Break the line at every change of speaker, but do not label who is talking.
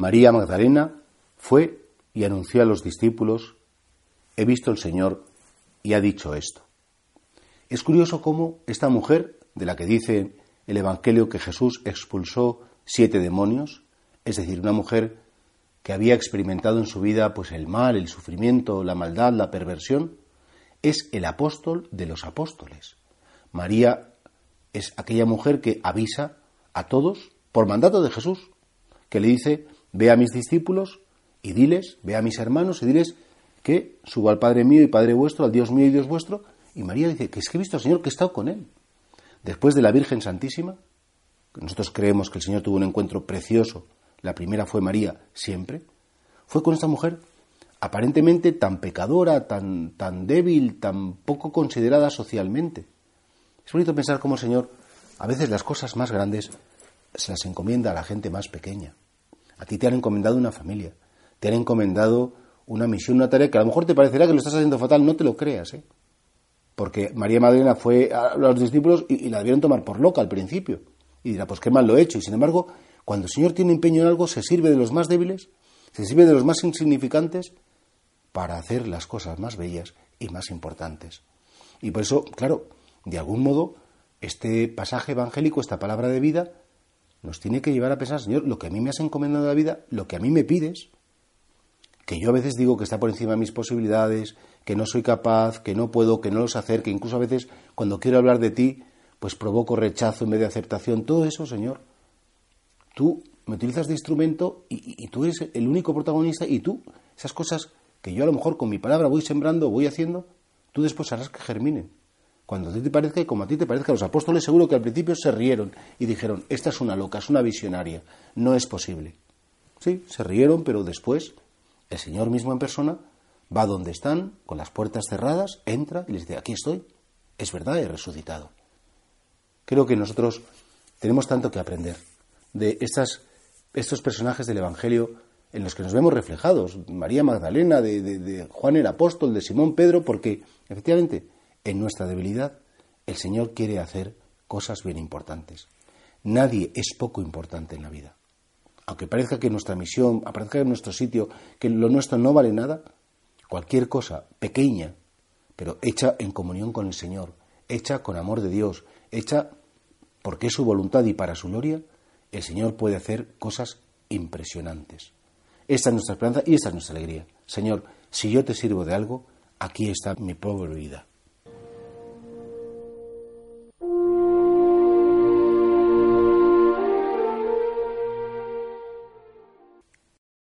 María Magdalena fue y anunció a los discípulos, he visto al Señor y ha dicho esto. Es curioso cómo esta mujer, de la que dice el Evangelio que Jesús expulsó siete demonios, es decir, una mujer que había experimentado en su vida pues el mal, el sufrimiento, la maldad, la perversión, es el apóstol de los apóstoles. María es aquella mujer que avisa a todos por mandato de Jesús, que le dice, ve a mis discípulos y diles, ve a mis hermanos y diles que subo al Padre mío y Padre vuestro, al Dios mío y Dios vuestro. Y María dice que es que he visto al Señor que he estado con él. Después de la Virgen Santísima, nosotros creemos que el Señor tuvo un encuentro precioso, la primera fue María siempre, fue con esta mujer aparentemente tan pecadora, tan, tan débil, tan poco considerada socialmente. Es bonito pensar cómo el Señor a veces las cosas más grandes se las encomienda a la gente más pequeña. A ti te han encomendado una familia, te han encomendado una misión, una tarea que a lo mejor te parecerá que lo estás haciendo fatal, no te lo creas, ¿eh? Porque María Magdalena fue a los discípulos y, y la debieron tomar por loca al principio. Y dirá, pues qué mal lo he hecho. Y sin embargo, cuando el Señor tiene empeño en algo, se sirve de los más débiles, se sirve de los más insignificantes para hacer las cosas más bellas y más importantes. Y por eso, claro, de algún modo, este pasaje evangélico, esta palabra de vida, nos tiene que llevar a pensar, Señor, lo que a mí me has encomendado la vida, lo que a mí me pides, que yo a veces digo que está por encima de mis posibilidades, que no soy capaz, que no puedo, que no los hacer, que incluso a veces cuando quiero hablar de ti, pues provoco rechazo en vez de aceptación. Todo eso, Señor, tú me utilizas de instrumento y, y, tú eres el único protagonista y tú, esas cosas que yo a lo mejor con mi palabra voy sembrando, voy haciendo, tú después harás que germinen. Cuando a ti te parezca y como a ti te parezca, los apóstoles seguro que al principio se rieron y dijeron, esta es una loca, es una visionaria, no es posible. Sí, se rieron, pero después el Señor mismo en persona va donde están, con las puertas cerradas, entra y les dice, aquí estoy, es verdad, he resucitado. Creo que nosotros tenemos tanto que aprender de estas, estos personajes del Evangelio en los que nos vemos reflejados, María Magdalena, de, de, de Juan el Apóstol, de Simón Pedro, porque efectivamente en nuestra debilidad, el Señor quiere hacer cosas bien importantes. Nadie es poco importante en la vida. Aunque parezca que nuestra misión, parezca que nuestro sitio, que lo nuestro no vale nada, cualquier cosa pequeña, pero hecha en comunión con el Señor, hecha con amor de Dios, hecha porque es su voluntad y para su gloria, el Señor puede hacer cosas impresionantes. Esta es nuestra esperanza y esta es nuestra alegría. Señor, si yo te sirvo de algo, aquí está mi pobre vida.